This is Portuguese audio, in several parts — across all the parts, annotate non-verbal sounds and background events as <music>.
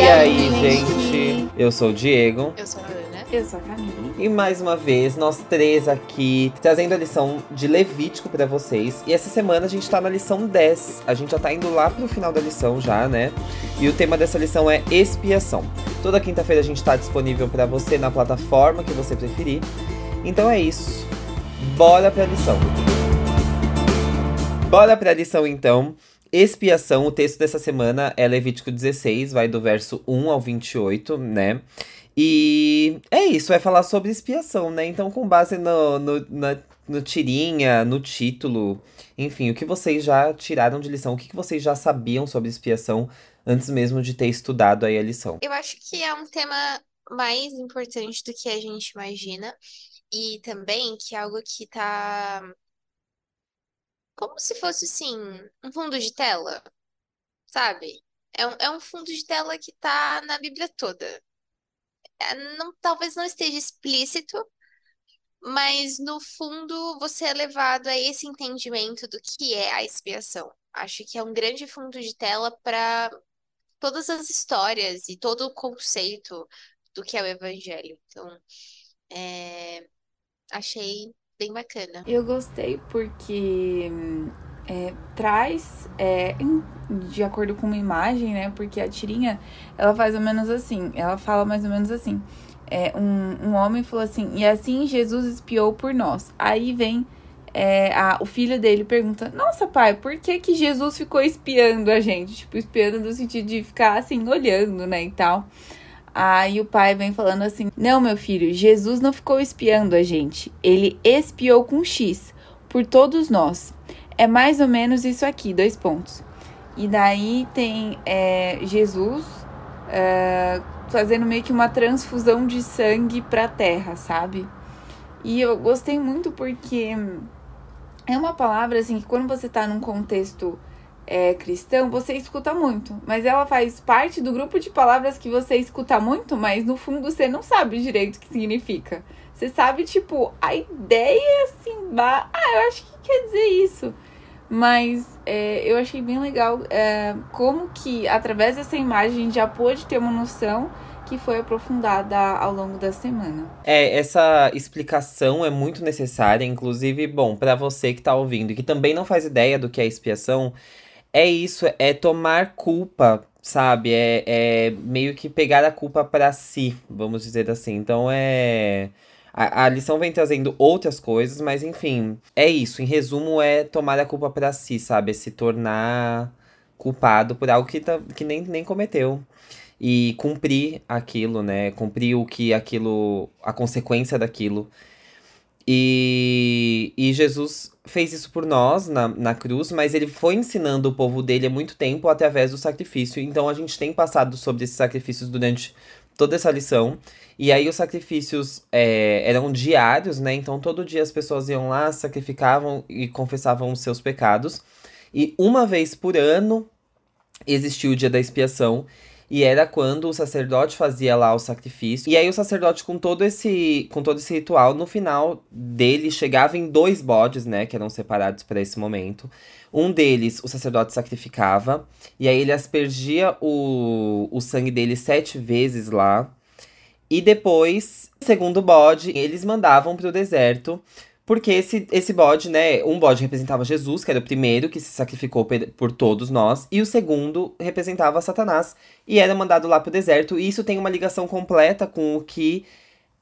E aí, gente? Eu sou o Diego. Eu sou a Ana. Eu sou a Camille. E mais uma vez, nós três aqui, trazendo a lição de Levítico pra vocês. E essa semana a gente tá na lição 10. A gente já tá indo lá pro final da lição já, né? E o tema dessa lição é expiação. Toda quinta-feira a gente tá disponível pra você na plataforma que você preferir. Então é isso. Bora pra lição. Bora pra lição então. Expiação, o texto dessa semana é Levítico 16, vai do verso 1 ao 28, né? E é isso, vai falar sobre expiação, né? Então, com base no, no, na, no tirinha, no título, enfim, o que vocês já tiraram de lição, o que, que vocês já sabiam sobre expiação antes mesmo de ter estudado aí a lição? Eu acho que é um tema mais importante do que a gente imagina. E também que é algo que tá como se fosse assim, um fundo de tela, sabe? É um, é um fundo de tela que tá na Bíblia toda. É, não, talvez não esteja explícito, mas no fundo você é levado a esse entendimento do que é a expiação. Acho que é um grande fundo de tela para todas as histórias e todo o conceito do que é o evangelho. Então, é, achei bem bacana. Eu gostei porque é, traz, é, de acordo com uma imagem, né? Porque a tirinha, ela faz ou menos assim, ela fala mais ou menos assim. É, um, um homem falou assim, e assim Jesus espiou por nós. Aí vem é, a, o filho dele pergunta, nossa pai, por que que Jesus ficou espiando a gente? Tipo, espiando no sentido de ficar assim, olhando, né, e tal. Aí o pai vem falando assim: Não, meu filho, Jesus não ficou espiando a gente. Ele espiou com X por todos nós. É mais ou menos isso aqui, dois pontos. E daí tem é, Jesus é, fazendo meio que uma transfusão de sangue pra terra, sabe? E eu gostei muito porque é uma palavra assim que quando você tá num contexto é, cristão, você escuta muito, mas ela faz parte do grupo de palavras que você escuta muito, mas no fundo você não sabe direito o que significa. Você sabe, tipo, a ideia assim, bah, ah, eu acho que quer dizer isso. Mas é, eu achei bem legal é, como que, através dessa imagem, já pôde ter uma noção que foi aprofundada ao longo da semana. É, essa explicação é muito necessária, inclusive, bom, pra você que tá ouvindo e que também não faz ideia do que é expiação, é isso, é tomar culpa, sabe? É, é meio que pegar a culpa pra si, vamos dizer assim. Então é. A, a lição vem trazendo outras coisas, mas enfim, é isso. Em resumo, é tomar a culpa pra si, sabe? É se tornar culpado por algo que, tá, que nem, nem cometeu. E cumprir aquilo, né? Cumprir o que aquilo. a consequência daquilo. E, e Jesus fez isso por nós na, na cruz, mas ele foi ensinando o povo dele há muito tempo através do sacrifício. Então a gente tem passado sobre esses sacrifícios durante toda essa lição. E aí os sacrifícios é, eram diários, né? Então todo dia as pessoas iam lá, sacrificavam e confessavam os seus pecados. E uma vez por ano existiu o dia da expiação. E era quando o sacerdote fazia lá o sacrifício. E aí o sacerdote, com todo esse, com todo esse ritual, no final dele chegava em dois bodes, né? Que eram separados para esse momento. Um deles, o sacerdote sacrificava. E aí ele aspergia o, o sangue dele sete vezes lá. E depois, segundo bode, eles mandavam pro deserto. Porque esse, esse bode, né? Um bode representava Jesus, que era o primeiro que se sacrificou por todos nós. E o segundo representava Satanás. E era mandado lá pro deserto. E isso tem uma ligação completa com o que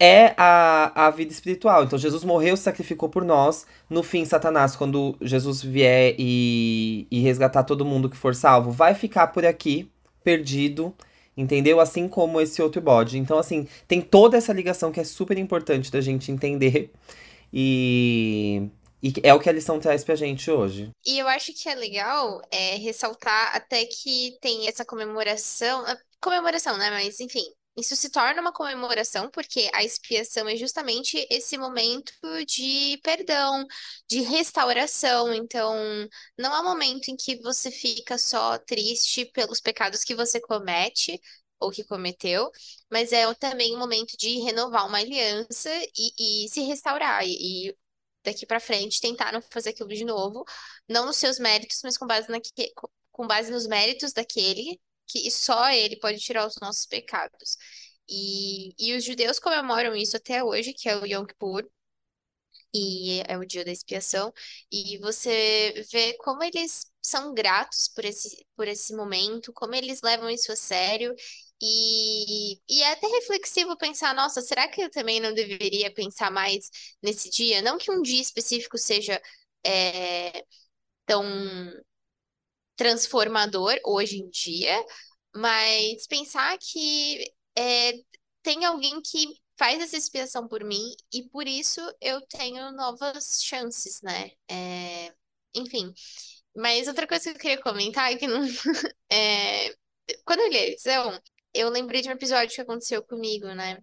é a, a vida espiritual. Então, Jesus morreu, se sacrificou por nós. No fim, Satanás, quando Jesus vier e, e resgatar todo mundo que for salvo, vai ficar por aqui, perdido. Entendeu? Assim como esse outro bode. Então, assim, tem toda essa ligação que é super importante da gente entender. E, e é o que a lição traz pra gente hoje. E eu acho que é legal é, ressaltar até que tem essa comemoração, ah, comemoração, né? Mas enfim, isso se torna uma comemoração porque a expiação é justamente esse momento de perdão, de restauração. Então, não é um momento em que você fica só triste pelos pecados que você comete ou que cometeu, mas é também um momento de renovar uma aliança e, e se restaurar. E, e daqui pra frente tentar não fazer aquilo de novo, não nos seus méritos, mas com base, naque, com base nos méritos daquele que só ele pode tirar os nossos pecados. E, e os judeus comemoram isso até hoje, que é o Yom Kippur, e é o dia da expiação, e você vê como eles são gratos por esse, por esse momento, como eles levam isso a sério, e, e é até reflexivo pensar, nossa, será que eu também não deveria pensar mais nesse dia? Não que um dia específico seja é, tão transformador hoje em dia, mas pensar que é, tem alguém que faz essa expiação por mim e por isso eu tenho novas chances, né? É, enfim. Mas outra coisa que eu queria comentar é que não, é, <laughs> quando eu li a edição, eu lembrei de um episódio que aconteceu comigo, né?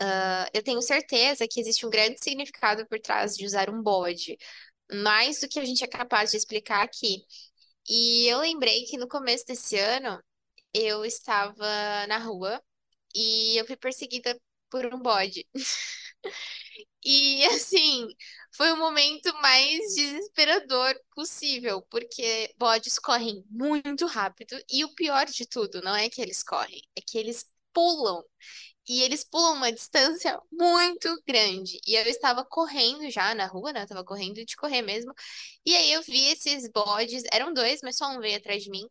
Uh, eu tenho certeza que existe um grande significado por trás de usar um bode, mais do que a gente é capaz de explicar aqui. E eu lembrei que no começo desse ano eu estava na rua e eu fui perseguida por um bode. E assim, foi o momento mais desesperador possível, porque bodes correm muito rápido e o pior de tudo não é que eles correm, é que eles pulam. E eles pulam uma distância muito grande. E eu estava correndo já na rua, né? Eu estava correndo de correr mesmo. E aí eu vi esses bodes, eram dois, mas só um veio atrás de mim.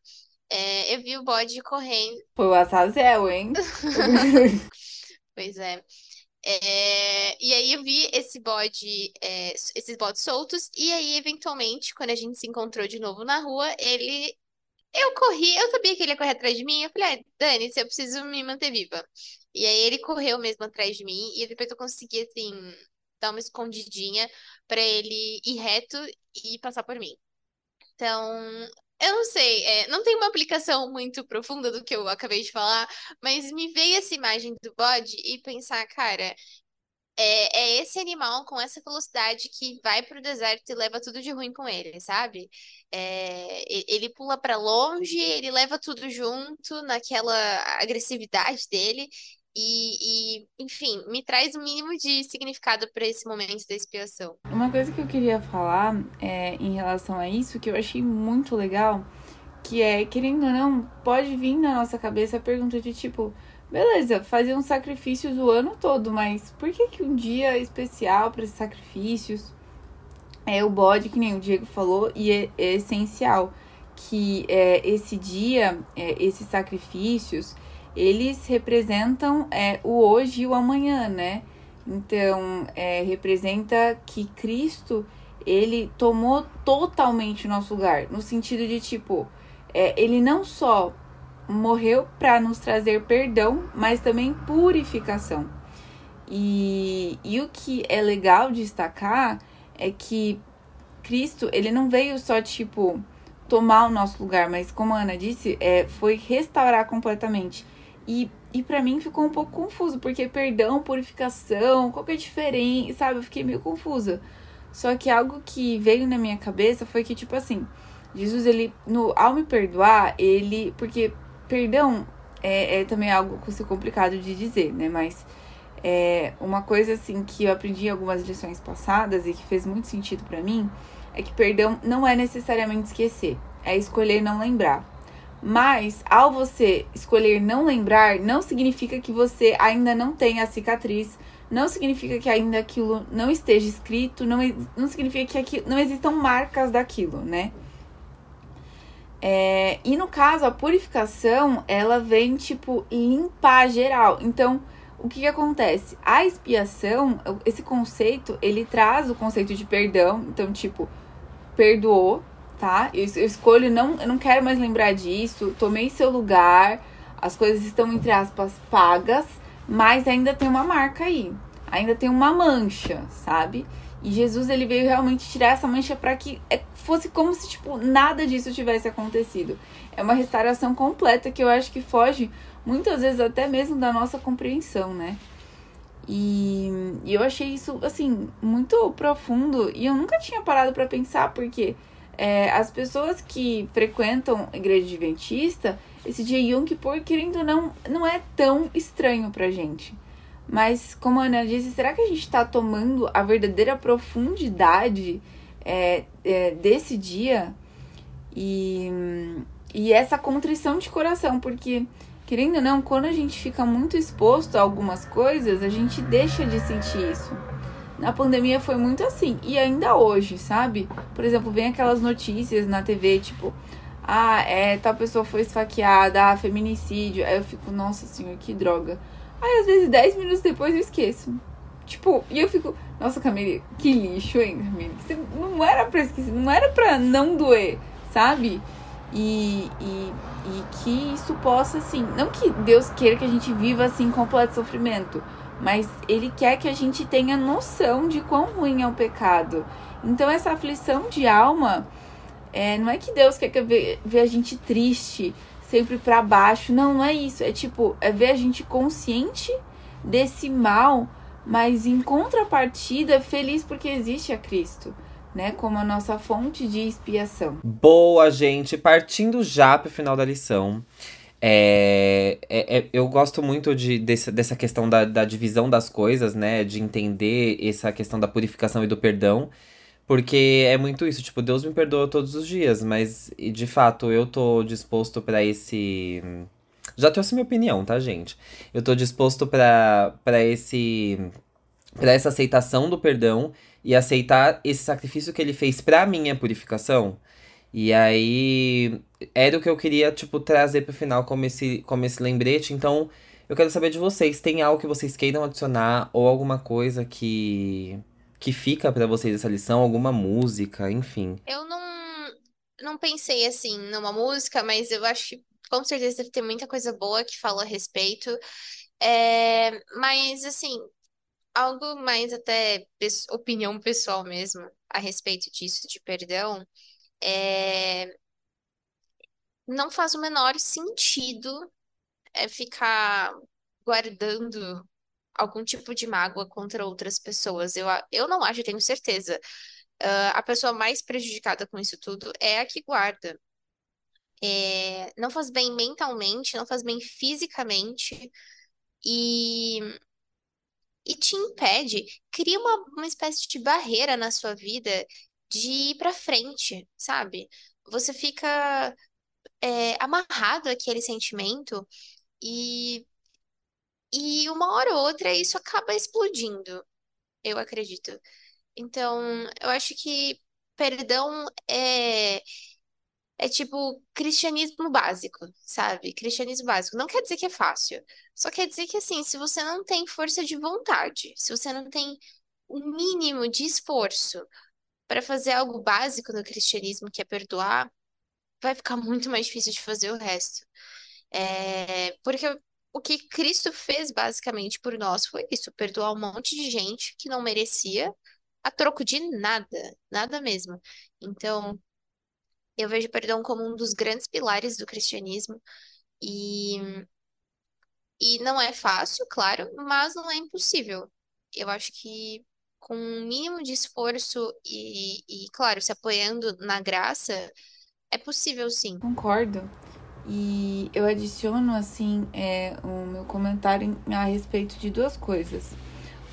É, eu vi o bode correndo. Foi o Azazel, hein? <laughs> pois é. É, e aí eu vi esse bode, é, esses bodes soltos, e aí, eventualmente, quando a gente se encontrou de novo na rua, ele. Eu corri, eu sabia que ele ia correr atrás de mim. Eu falei, ah, Dani, eu preciso me manter viva. E aí ele correu mesmo atrás de mim, e depois eu consegui, assim, dar uma escondidinha para ele ir reto e passar por mim. Então, eu não sei, é, não tem uma aplicação muito profunda do que eu acabei de falar, mas me veio essa imagem do bode e pensar, cara, é, é esse animal com essa velocidade que vai pro deserto e leva tudo de ruim com ele, sabe? É, ele pula para longe, ele leva tudo junto naquela agressividade dele. E, e, enfim, me traz o um mínimo de significado para esse momento da expiação. Uma coisa que eu queria falar é, em relação a isso, que eu achei muito legal, que é, querendo ou não, pode vir na nossa cabeça a pergunta de tipo, beleza, faziam sacrifícios o ano todo, mas por que, que um dia especial para esses sacrifícios é o bode, que nem o Diego falou, e é, é essencial que é, esse dia, é, esses sacrifícios eles representam é, o hoje e o amanhã, né? Então, é, representa que Cristo, ele tomou totalmente o nosso lugar, no sentido de, tipo, é, ele não só morreu para nos trazer perdão, mas também purificação. E, e o que é legal destacar é que Cristo, ele não veio só, tipo, tomar o nosso lugar, mas como a Ana disse, é, foi restaurar completamente. E, e para mim ficou um pouco confuso, porque perdão, purificação, qual que é a diferença, sabe? Eu fiquei meio confusa. Só que algo que veio na minha cabeça foi que, tipo assim, Jesus, ele, no, ao me perdoar, ele. Porque perdão é, é também algo complicado de dizer, né? Mas é, uma coisa, assim, que eu aprendi em algumas lições passadas e que fez muito sentido para mim é que perdão não é necessariamente esquecer, é escolher não lembrar. Mas ao você escolher não lembrar, não significa que você ainda não tenha a cicatriz, não significa que ainda aquilo não esteja escrito, não, não significa que não existam marcas daquilo, né? É, e no caso, a purificação, ela vem, tipo, limpar geral. Então, o que, que acontece? A expiação, esse conceito, ele traz o conceito de perdão. Então, tipo, perdoou, tá? Eu, eu escolho não, eu não quero mais lembrar disso. Tomei seu lugar. As coisas estão entre aspas pagas, mas ainda tem uma marca aí. Ainda tem uma mancha, sabe? E Jesus ele veio realmente tirar essa mancha para que é, fosse como se tipo nada disso tivesse acontecido. É uma restauração completa que eu acho que foge muitas vezes até mesmo da nossa compreensão, né? E, e eu achei isso assim muito profundo e eu nunca tinha parado para pensar porque é, as pessoas que frequentam a igreja adventista, esse dia Yom Kippur, querendo ou não, não é tão estranho pra gente. Mas, como a Ana disse, será que a gente está tomando a verdadeira profundidade é, é, desse dia? E, e essa contrição de coração, porque querendo ou não, quando a gente fica muito exposto a algumas coisas, a gente deixa de sentir isso. Na pandemia foi muito assim, e ainda hoje, sabe? Por exemplo, vem aquelas notícias na TV, tipo, ah, é, tal pessoa foi esfaqueada, ah, feminicídio. Aí eu fico, nossa senhora, que droga. Aí às vezes 10 minutos depois eu esqueço. Tipo, e eu fico, nossa, Camille, que lixo, hein, Camille? Você não era pra esquecer, não era pra não doer, sabe? E, e, e que isso possa, assim, não que Deus queira que a gente viva assim completo sofrimento, mas Ele quer que a gente tenha noção de quão ruim é o pecado. Então, essa aflição de alma, é, não é que Deus quer que ver, ver a gente triste, sempre para baixo. Não, não é isso. É tipo, é ver a gente consciente desse mal, mas em contrapartida feliz porque existe a Cristo né, como a nossa fonte de expiação. Boa, gente. Partindo já para o final da lição. É, é, é, eu gosto muito de, desse, dessa questão da, da divisão das coisas, né? De entender essa questão da purificação e do perdão. Porque é muito isso, tipo, Deus me perdoa todos os dias, mas de fato eu tô disposto para esse. Já trouxe minha opinião, tá, gente? Eu tô disposto para esse. para essa aceitação do perdão e aceitar esse sacrifício que ele fez pra minha purificação. E aí era o que eu queria, tipo, trazer pro final como esse, como esse lembrete. Então, eu quero saber de vocês, tem algo que vocês queiram adicionar ou alguma coisa que que fica para vocês essa lição, alguma música, enfim. Eu não não pensei assim numa música, mas eu acho que com certeza deve ter muita coisa boa que fala a respeito. É, mas assim, algo mais até opinião pessoal mesmo a respeito disso, de perdão, é... não faz o menor sentido é, ficar guardando algum tipo de mágoa contra outras pessoas. Eu, eu não acho, eu tenho certeza. Uh, a pessoa mais prejudicada com isso tudo é a que guarda. É, não faz bem mentalmente, não faz bem fisicamente. E e te impede, cria uma, uma espécie de barreira na sua vida de ir para frente, sabe? Você fica é, amarrado àquele sentimento e, e uma hora ou outra isso acaba explodindo, eu acredito. Então, eu acho que perdão é é tipo cristianismo básico, sabe? Cristianismo básico. Não quer dizer que é fácil. Só quer dizer que, assim, se você não tem força de vontade, se você não tem o mínimo de esforço para fazer algo básico no cristianismo, que é perdoar, vai ficar muito mais difícil de fazer o resto. É... Porque o que Cristo fez basicamente por nós foi isso: perdoar um monte de gente que não merecia a troco de nada, nada mesmo. Então, eu vejo perdão como um dos grandes pilares do cristianismo e, e não é fácil, claro, mas não é impossível. Eu acho que com um mínimo de esforço e, e, claro, se apoiando na graça, é possível sim. Concordo. E eu adiciono, assim, é, o meu comentário a respeito de duas coisas.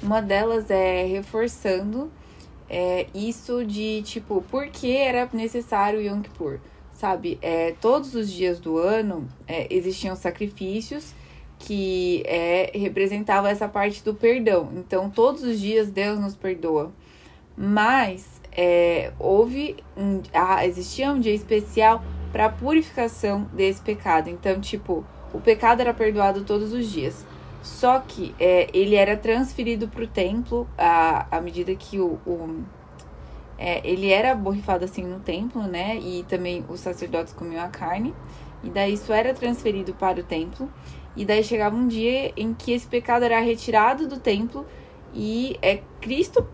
Uma delas é reforçando é, isso de tipo, por que era necessário o Yom Kippur? Sabe, é, todos os dias do ano é, existiam sacrifícios que é, representavam essa parte do perdão. Então, todos os dias Deus nos perdoa. Mas é, houve um, ah, existia um dia especial para purificação desse pecado. Então, tipo, o pecado era perdoado todos os dias. Só que é, ele era transferido para o templo à, à medida que o, o é, ele era borrifado assim no templo, né? E também os sacerdotes comiam a carne. E daí isso era transferido para o templo. E daí chegava um dia em que esse pecado era retirado do templo e é Cristo,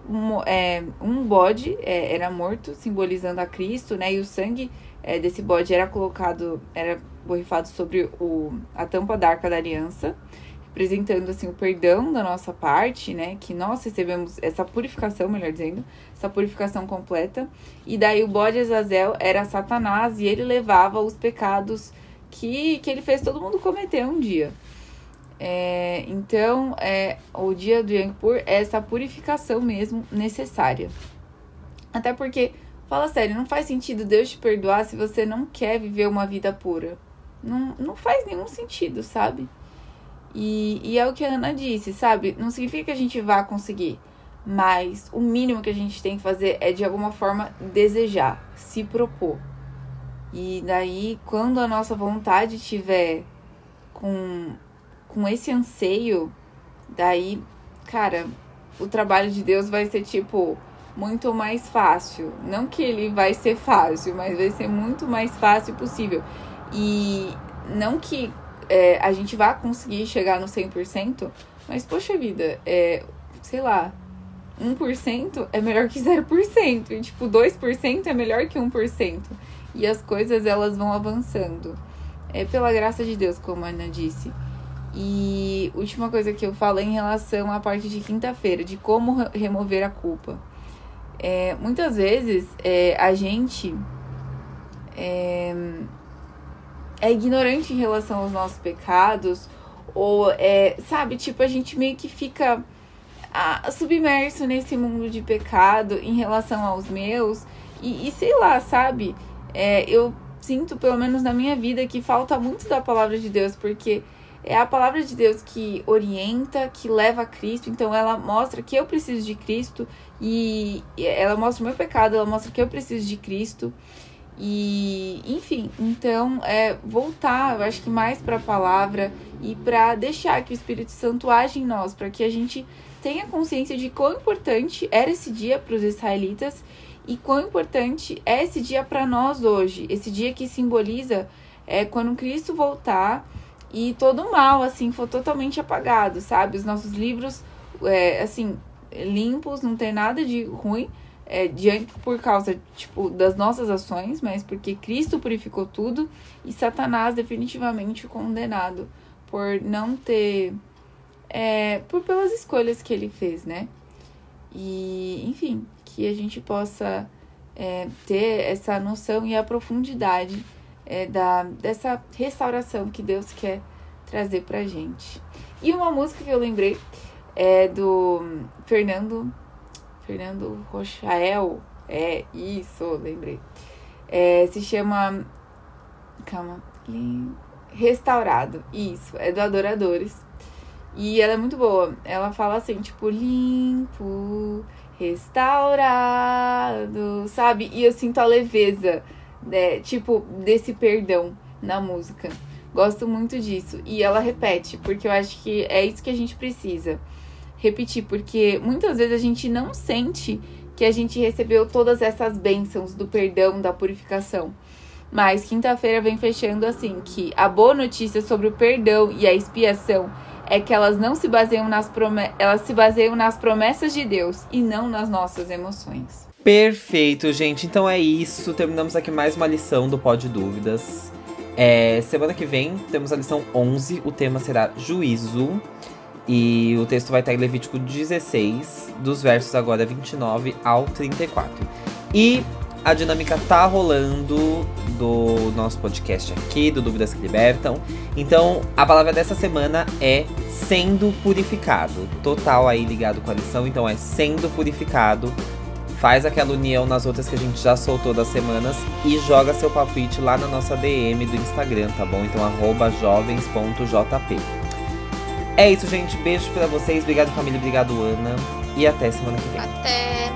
é, um bode é, era morto, simbolizando a Cristo, né? E o sangue é, desse bode era colocado, era borrifado sobre o, a tampa da arca da aliança representando assim o perdão da nossa parte, né? Que nós recebemos essa purificação, melhor dizendo, essa purificação completa. E daí o bode Azazel era Satanás e ele levava os pecados que, que ele fez todo mundo cometer um dia. É, então, é, o dia do Yom Kippur é essa purificação mesmo necessária. Até porque Fala sério, não faz sentido Deus te perdoar se você não quer viver uma vida pura. Não, não faz nenhum sentido, sabe? E, e é o que a Ana disse, sabe? Não significa que a gente vá conseguir. Mas o mínimo que a gente tem que fazer é de alguma forma desejar, se propor. E daí, quando a nossa vontade estiver com, com esse anseio, daí, cara, o trabalho de Deus vai ser tipo muito mais fácil. Não que ele vai ser fácil, mas vai ser muito mais fácil possível. E não que é, a gente vá conseguir chegar no 100%, mas poxa vida, é, sei lá, 1% é melhor que 0%. E tipo, 2% é melhor que 1%. E as coisas elas vão avançando. É pela graça de Deus, como a Ana disse. E última coisa que eu falo é em relação à parte de quinta-feira, de como remover a culpa. É, muitas vezes é, a gente é, é, ignorante em relação aos nossos pecados, ou é, sabe, tipo, a gente meio que fica a, submerso nesse mundo de pecado em relação aos meus. E, e sei lá, sabe? É, eu sinto, pelo menos na minha vida, que falta muito da palavra de Deus, porque é a palavra de Deus que orienta, que leva a Cristo. Então ela mostra que eu preciso de Cristo e ela mostra o meu pecado, ela mostra que eu preciso de Cristo. E, enfim, então é voltar, eu acho que mais para a palavra e para deixar que o Espírito Santo age em nós, para que a gente tenha consciência de quão importante era esse dia para os israelitas e quão importante é esse dia para nós hoje. Esse dia que simboliza é quando Cristo voltar e todo o mal assim for totalmente apagado, sabe? Os nossos livros é, assim limpos, não tem nada de ruim. É, diante por causa tipo das nossas ações, mas porque Cristo purificou tudo e Satanás definitivamente condenado por não ter é, por pelas escolhas que ele fez, né? E, enfim, que a gente possa é, ter essa noção e a profundidade é, da, dessa restauração que Deus quer trazer pra gente. E uma música que eu lembrei é do Fernando. Fernando Rochael. É, isso, lembrei. É, se chama. Calma. Restaurado. Isso, é do Adoradores. E ela é muito boa. Ela fala assim, tipo, limpo, restaurado, sabe? E eu sinto a leveza, né? tipo, desse perdão na música. Gosto muito disso. E ela repete, porque eu acho que é isso que a gente precisa. Repetir, porque muitas vezes a gente não sente que a gente recebeu todas essas bênçãos do perdão, da purificação. Mas quinta-feira vem fechando assim que a boa notícia sobre o perdão e a expiação é que elas não se baseiam nas promessas, elas se baseiam nas promessas de Deus e não nas nossas emoções. Perfeito, gente. Então é isso. Terminamos aqui mais uma lição do Pod Dúvidas. É, semana que vem temos a lição 11. O tema será juízo. E o texto vai estar em Levítico 16, dos versos agora 29 ao 34. E a dinâmica tá rolando do nosso podcast aqui, do Dúvidas que Libertam. Então, a palavra dessa semana é sendo purificado. Total aí ligado com a lição, então é sendo purificado. Faz aquela união nas outras que a gente já soltou das semanas e joga seu palpite lá na nossa DM do Instagram, tá bom? Então, jovens.jp. É isso, gente. Beijo pra vocês. Obrigado, família. Obrigado, Ana. E até semana que vem. Até.